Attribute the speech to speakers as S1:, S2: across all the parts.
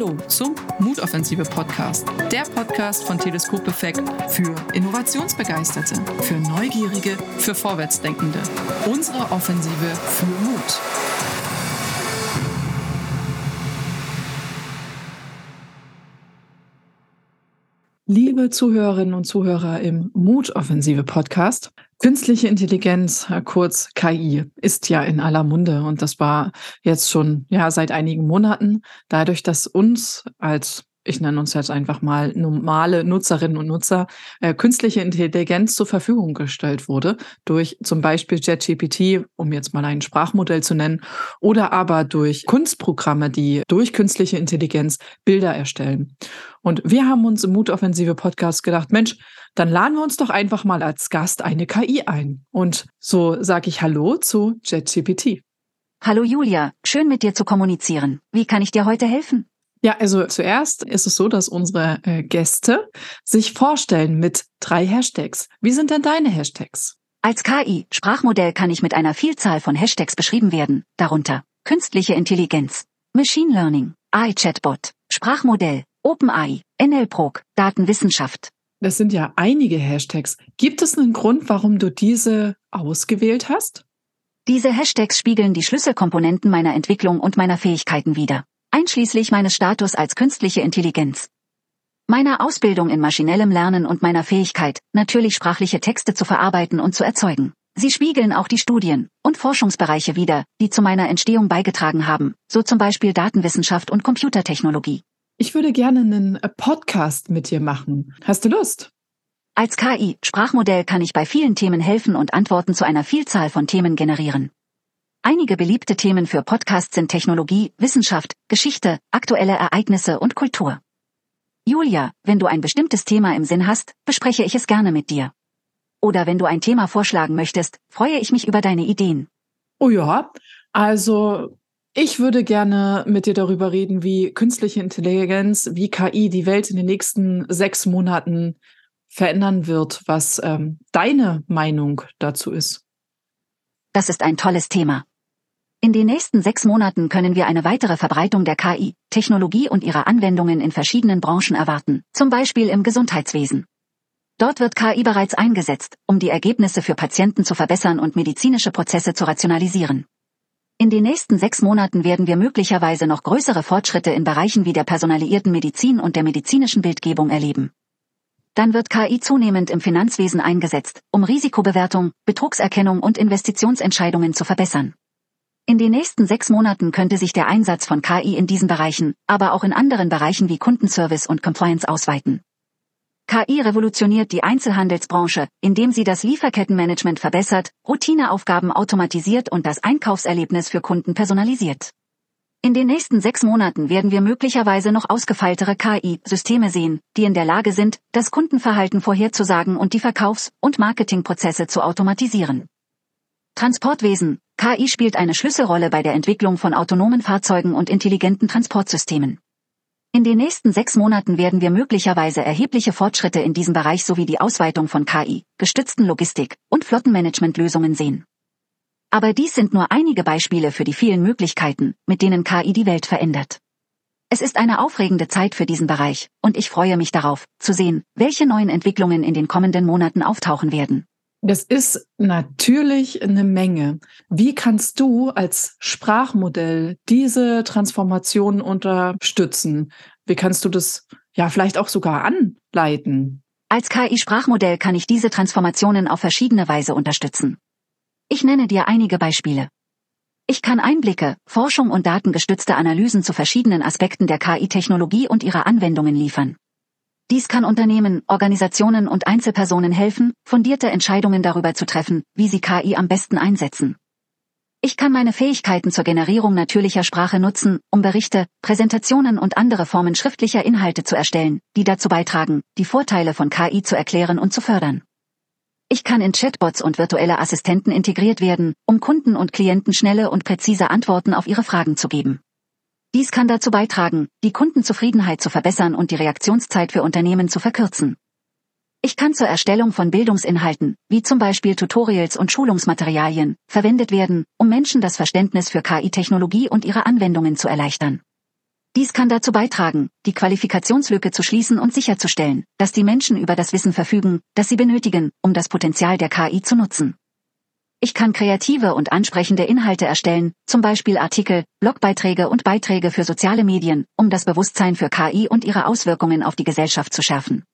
S1: Hallo zum Mutoffensive Podcast, der Podcast von Teleskopeffekt für Innovationsbegeisterte, für Neugierige, für Vorwärtsdenkende. Unsere Offensive für Mut. Liebe Zuhörerinnen und Zuhörer im Mutoffensive Podcast, Künstliche Intelligenz, kurz KI, ist ja in aller Munde und das war jetzt schon ja seit einigen Monaten. Dadurch, dass uns als ich nenne uns jetzt einfach mal normale Nutzerinnen und Nutzer, äh, künstliche Intelligenz zur Verfügung gestellt wurde, durch zum Beispiel JetGPT, um jetzt mal ein Sprachmodell zu nennen, oder aber durch Kunstprogramme, die durch künstliche Intelligenz Bilder erstellen. Und wir haben uns im Mutoffensive Podcast gedacht, Mensch, dann laden wir uns doch einfach mal als Gast eine KI ein. Und so sage ich Hallo zu JetGPT.
S2: Hallo Julia, schön mit dir zu kommunizieren. Wie kann ich dir heute helfen?
S1: Ja, also zuerst ist es so, dass unsere äh, Gäste sich vorstellen mit drei Hashtags. Wie sind denn deine Hashtags?
S2: Als KI, Sprachmodell kann ich mit einer Vielzahl von Hashtags beschrieben werden, darunter künstliche Intelligenz, Machine Learning, AI-Chatbot, Sprachmodell, OpenAI, NLPROG, Datenwissenschaft.
S1: Das sind ja einige Hashtags. Gibt es einen Grund, warum du diese ausgewählt hast?
S2: Diese Hashtags spiegeln die Schlüsselkomponenten meiner Entwicklung und meiner Fähigkeiten wider einschließlich meines Status als künstliche Intelligenz. Meiner Ausbildung in maschinellem Lernen und meiner Fähigkeit, natürlich sprachliche Texte zu verarbeiten und zu erzeugen. Sie spiegeln auch die Studien und Forschungsbereiche wider, die zu meiner Entstehung beigetragen haben, so zum Beispiel Datenwissenschaft und Computertechnologie.
S1: Ich würde gerne einen äh, Podcast mit dir machen. Hast du Lust?
S2: Als KI, Sprachmodell kann ich bei vielen Themen helfen und Antworten zu einer Vielzahl von Themen generieren. Einige beliebte Themen für Podcasts sind Technologie, Wissenschaft, Geschichte, aktuelle Ereignisse und Kultur. Julia, wenn du ein bestimmtes Thema im Sinn hast, bespreche ich es gerne mit dir. Oder wenn du ein Thema vorschlagen möchtest, freue ich mich über deine Ideen.
S1: Oh ja, also ich würde gerne mit dir darüber reden, wie künstliche Intelligenz, wie KI die Welt in den nächsten sechs Monaten verändern wird, was ähm, deine Meinung dazu ist.
S2: Das ist ein tolles Thema. In den nächsten sechs Monaten können wir eine weitere Verbreitung der KI, Technologie und ihrer Anwendungen in verschiedenen Branchen erwarten, zum Beispiel im Gesundheitswesen. Dort wird KI bereits eingesetzt, um die Ergebnisse für Patienten zu verbessern und medizinische Prozesse zu rationalisieren. In den nächsten sechs Monaten werden wir möglicherweise noch größere Fortschritte in Bereichen wie der personalisierten Medizin und der medizinischen Bildgebung erleben. Dann wird KI zunehmend im Finanzwesen eingesetzt, um Risikobewertung, Betrugserkennung und Investitionsentscheidungen zu verbessern. In den nächsten sechs Monaten könnte sich der Einsatz von KI in diesen Bereichen, aber auch in anderen Bereichen wie Kundenservice und Compliance ausweiten. KI revolutioniert die Einzelhandelsbranche, indem sie das Lieferkettenmanagement verbessert, Routineaufgaben automatisiert und das Einkaufserlebnis für Kunden personalisiert. In den nächsten sechs Monaten werden wir möglicherweise noch ausgefeiltere KI-Systeme sehen, die in der Lage sind, das Kundenverhalten vorherzusagen und die Verkaufs- und Marketingprozesse zu automatisieren. Transportwesen, KI spielt eine Schlüsselrolle bei der Entwicklung von autonomen Fahrzeugen und intelligenten Transportsystemen. In den nächsten sechs Monaten werden wir möglicherweise erhebliche Fortschritte in diesem Bereich sowie die Ausweitung von KI, gestützten Logistik und Flottenmanagementlösungen sehen. Aber dies sind nur einige Beispiele für die vielen Möglichkeiten, mit denen KI die Welt verändert. Es ist eine aufregende Zeit für diesen Bereich, und ich freue mich darauf, zu sehen, welche neuen Entwicklungen in den kommenden Monaten auftauchen werden.
S1: Das ist natürlich eine Menge. Wie kannst du als Sprachmodell diese Transformation unterstützen? Wie kannst du das ja vielleicht auch sogar anleiten?
S2: Als KI-Sprachmodell kann ich diese Transformationen auf verschiedene Weise unterstützen. Ich nenne dir einige Beispiele. Ich kann Einblicke, Forschung und datengestützte Analysen zu verschiedenen Aspekten der KI-Technologie und ihrer Anwendungen liefern. Dies kann Unternehmen, Organisationen und Einzelpersonen helfen, fundierte Entscheidungen darüber zu treffen, wie sie KI am besten einsetzen. Ich kann meine Fähigkeiten zur Generierung natürlicher Sprache nutzen, um Berichte, Präsentationen und andere Formen schriftlicher Inhalte zu erstellen, die dazu beitragen, die Vorteile von KI zu erklären und zu fördern. Ich kann in Chatbots und virtuelle Assistenten integriert werden, um Kunden und Klienten schnelle und präzise Antworten auf ihre Fragen zu geben. Dies kann dazu beitragen, die Kundenzufriedenheit zu verbessern und die Reaktionszeit für Unternehmen zu verkürzen. Ich kann zur Erstellung von Bildungsinhalten, wie zum Beispiel Tutorials und Schulungsmaterialien, verwendet werden, um Menschen das Verständnis für KI-Technologie und ihre Anwendungen zu erleichtern. Dies kann dazu beitragen, die Qualifikationslücke zu schließen und sicherzustellen, dass die Menschen über das Wissen verfügen, das sie benötigen, um das Potenzial der KI zu nutzen. Ich kann kreative und ansprechende Inhalte erstellen, zum Beispiel Artikel, Blogbeiträge und Beiträge für soziale Medien, um das Bewusstsein für KI und ihre Auswirkungen auf die Gesellschaft zu schärfen.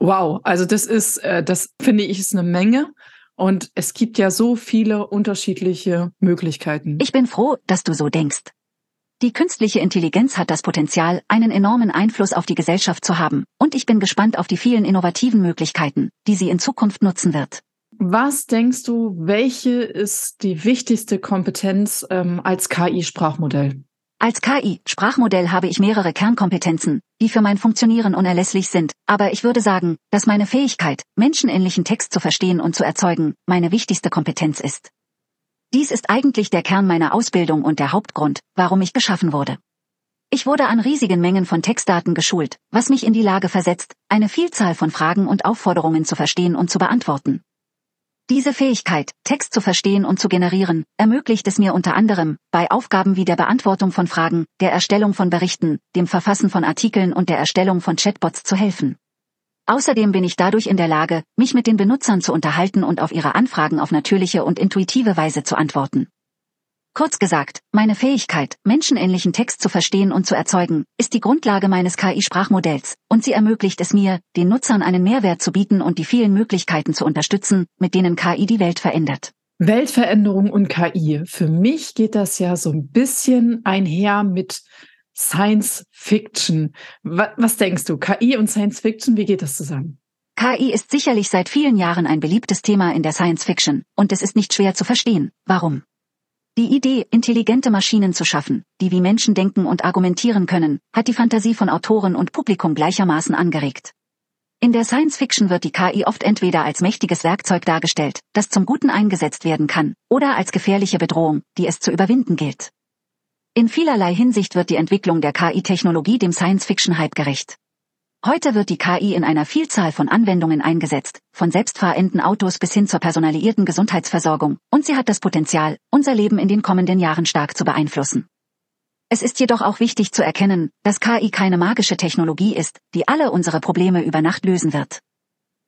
S1: Wow, also das ist, äh, das finde ich, ist eine Menge. Und es gibt ja so viele unterschiedliche Möglichkeiten.
S2: Ich bin froh, dass du so denkst. Die künstliche Intelligenz hat das Potenzial, einen enormen Einfluss auf die Gesellschaft zu haben, und ich bin gespannt auf die vielen innovativen Möglichkeiten, die sie in Zukunft nutzen wird.
S1: Was denkst du, welche ist die wichtigste Kompetenz ähm, als KI-Sprachmodell?
S2: Als KI-Sprachmodell habe ich mehrere Kernkompetenzen, die für mein Funktionieren unerlässlich sind, aber ich würde sagen, dass meine Fähigkeit, menschenähnlichen Text zu verstehen und zu erzeugen, meine wichtigste Kompetenz ist. Dies ist eigentlich der Kern meiner Ausbildung und der Hauptgrund, warum ich geschaffen wurde. Ich wurde an riesigen Mengen von Textdaten geschult, was mich in die Lage versetzt, eine Vielzahl von Fragen und Aufforderungen zu verstehen und zu beantworten. Diese Fähigkeit, Text zu verstehen und zu generieren, ermöglicht es mir unter anderem, bei Aufgaben wie der Beantwortung von Fragen, der Erstellung von Berichten, dem Verfassen von Artikeln und der Erstellung von Chatbots zu helfen. Außerdem bin ich dadurch in der Lage, mich mit den Benutzern zu unterhalten und auf ihre Anfragen auf natürliche und intuitive Weise zu antworten. Kurz gesagt, meine Fähigkeit, menschenähnlichen Text zu verstehen und zu erzeugen, ist die Grundlage meines KI-Sprachmodells, und sie ermöglicht es mir, den Nutzern einen Mehrwert zu bieten und die vielen Möglichkeiten zu unterstützen, mit denen KI die Welt verändert.
S1: Weltveränderung und KI. Für mich geht das ja so ein bisschen einher mit Science Fiction. Was denkst du? KI und Science Fiction, wie geht das zusammen?
S2: KI ist sicherlich seit vielen Jahren ein beliebtes Thema in der Science Fiction, und es ist nicht schwer zu verstehen, warum. Die Idee, intelligente Maschinen zu schaffen, die wie Menschen denken und argumentieren können, hat die Fantasie von Autoren und Publikum gleichermaßen angeregt. In der Science Fiction wird die KI oft entweder als mächtiges Werkzeug dargestellt, das zum Guten eingesetzt werden kann, oder als gefährliche Bedrohung, die es zu überwinden gilt. In vielerlei Hinsicht wird die Entwicklung der KI-Technologie dem Science-Fiction-Hype gerecht. Heute wird die KI in einer Vielzahl von Anwendungen eingesetzt, von selbstfahrenden Autos bis hin zur personalisierten Gesundheitsversorgung, und sie hat das Potenzial, unser Leben in den kommenden Jahren stark zu beeinflussen. Es ist jedoch auch wichtig zu erkennen, dass KI keine magische Technologie ist, die alle unsere Probleme über Nacht lösen wird.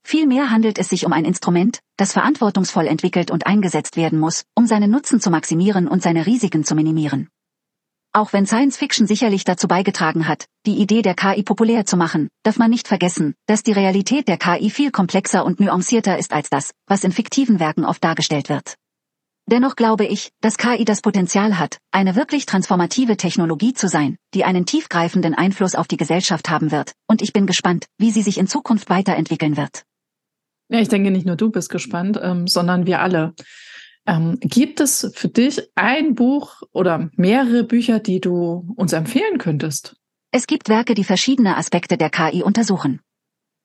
S2: Vielmehr handelt es sich um ein Instrument, das verantwortungsvoll entwickelt und eingesetzt werden muss, um seinen Nutzen zu maximieren und seine Risiken zu minimieren. Auch wenn Science Fiction sicherlich dazu beigetragen hat, die Idee der KI populär zu machen, darf man nicht vergessen, dass die Realität der KI viel komplexer und nuancierter ist als das, was in fiktiven Werken oft dargestellt wird. Dennoch glaube ich, dass KI das Potenzial hat, eine wirklich transformative Technologie zu sein, die einen tiefgreifenden Einfluss auf die Gesellschaft haben wird, und ich bin gespannt, wie sie sich in Zukunft weiterentwickeln wird.
S1: Ja, ich denke, nicht nur du bist gespannt, ähm, sondern wir alle. Ähm, gibt es für dich ein Buch oder mehrere Bücher, die du uns empfehlen könntest?
S2: Es gibt Werke, die verschiedene Aspekte der KI untersuchen.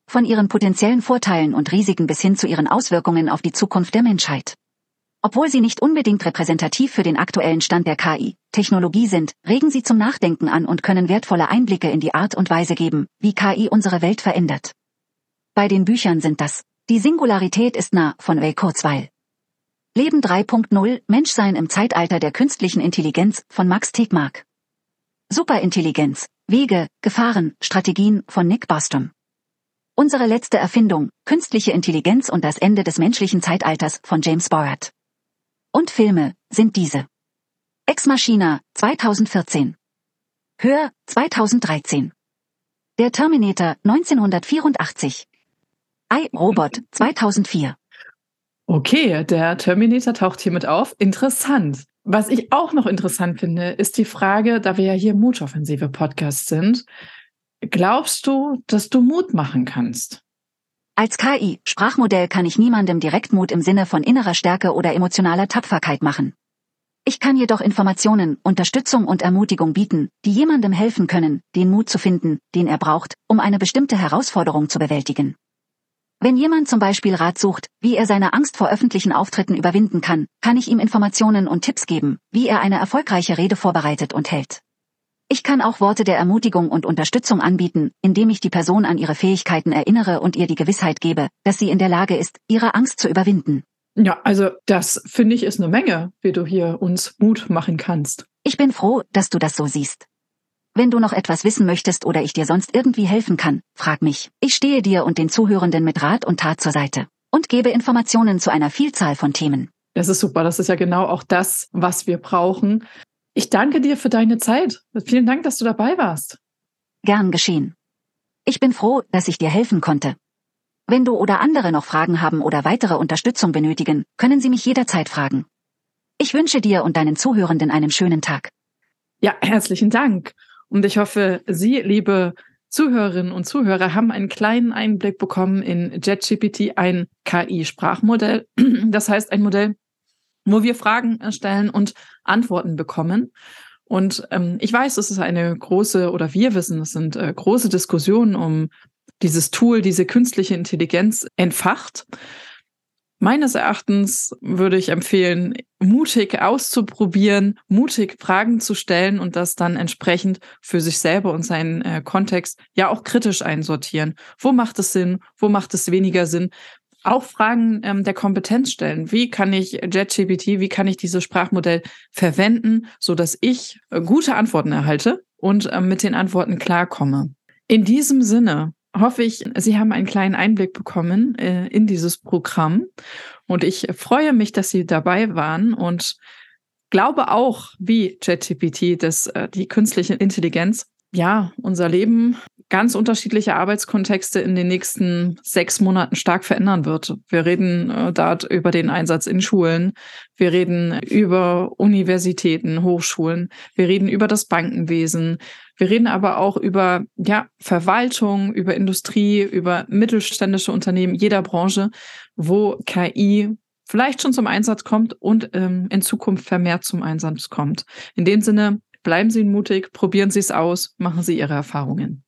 S2: Von ihren potenziellen Vorteilen und Risiken bis hin zu ihren Auswirkungen auf die Zukunft der Menschheit. Obwohl sie nicht unbedingt repräsentativ für den aktuellen Stand der KI-Technologie sind, regen sie zum Nachdenken an und können wertvolle Einblicke in die Art und Weise geben, wie KI unsere Welt verändert. Bei den Büchern sind das Die Singularität ist nah von Ray Kurzweil, Leben 3.0 Menschsein im Zeitalter der künstlichen Intelligenz von Max Tegmark. Superintelligenz, Wege, Gefahren, Strategien von Nick Bostrom. Unsere letzte Erfindung, künstliche Intelligenz und das Ende des menschlichen Zeitalters von James Borat. Und Filme sind diese. Ex Machina 2014. Hör 2013. Der Terminator 1984. I, Robot 2004.
S1: Okay, der Terminator taucht hiermit auf. Interessant. Was ich auch noch interessant finde, ist die Frage, da wir ja hier Mutoffensive Podcast sind, glaubst du, dass du Mut machen kannst?
S2: Als KI, Sprachmodell kann ich niemandem direkt Mut im Sinne von innerer Stärke oder emotionaler Tapferkeit machen. Ich kann jedoch Informationen, Unterstützung und Ermutigung bieten, die jemandem helfen können, den Mut zu finden, den er braucht, um eine bestimmte Herausforderung zu bewältigen. Wenn jemand zum Beispiel Rat sucht, wie er seine Angst vor öffentlichen Auftritten überwinden kann, kann ich ihm Informationen und Tipps geben, wie er eine erfolgreiche Rede vorbereitet und hält. Ich kann auch Worte der Ermutigung und Unterstützung anbieten, indem ich die Person an ihre Fähigkeiten erinnere und ihr die Gewissheit gebe, dass sie in der Lage ist, ihre Angst zu überwinden.
S1: Ja, also das finde ich ist eine Menge, wie du hier uns Mut machen kannst.
S2: Ich bin froh, dass du das so siehst. Wenn du noch etwas wissen möchtest oder ich dir sonst irgendwie helfen kann, frag mich. Ich stehe dir und den Zuhörenden mit Rat und Tat zur Seite und gebe Informationen zu einer Vielzahl von Themen.
S1: Das ist super. Das ist ja genau auch das, was wir brauchen. Ich danke dir für deine Zeit. Vielen Dank, dass du dabei warst.
S2: Gern geschehen. Ich bin froh, dass ich dir helfen konnte. Wenn du oder andere noch Fragen haben oder weitere Unterstützung benötigen, können Sie mich jederzeit fragen. Ich wünsche dir und deinen Zuhörenden einen schönen Tag.
S1: Ja, herzlichen Dank. Und ich hoffe, Sie, liebe Zuhörerinnen und Zuhörer, haben einen kleinen Einblick bekommen in JetGPT, ein KI-Sprachmodell. Das heißt, ein Modell, wo wir Fragen stellen und Antworten bekommen. Und ähm, ich weiß, es ist eine große, oder wir wissen, es sind äh, große Diskussionen um dieses Tool, diese künstliche Intelligenz entfacht. Meines Erachtens würde ich empfehlen, mutig auszuprobieren, mutig Fragen zu stellen und das dann entsprechend für sich selber und seinen äh, Kontext ja auch kritisch einsortieren. Wo macht es Sinn? Wo macht es weniger Sinn? Auch Fragen ähm, der Kompetenz stellen. Wie kann ich JetGPT, wie kann ich dieses Sprachmodell verwenden, so dass ich äh, gute Antworten erhalte und äh, mit den Antworten klarkomme? In diesem Sinne hoffe ich, Sie haben einen kleinen Einblick bekommen äh, in dieses Programm. Und ich freue mich, dass Sie dabei waren und glaube auch, wie ChatGPT, dass äh, die künstliche Intelligenz ja unser Leben ganz unterschiedliche Arbeitskontexte in den nächsten sechs Monaten stark verändern wird. Wir reden äh, dort über den Einsatz in Schulen. Wir reden über Universitäten, Hochschulen. Wir reden über das Bankenwesen. Wir reden aber auch über ja, Verwaltung, über Industrie, über mittelständische Unternehmen jeder Branche, wo KI vielleicht schon zum Einsatz kommt und ähm, in Zukunft vermehrt zum Einsatz kommt. In dem Sinne, bleiben Sie mutig, probieren Sie es aus, machen Sie Ihre Erfahrungen.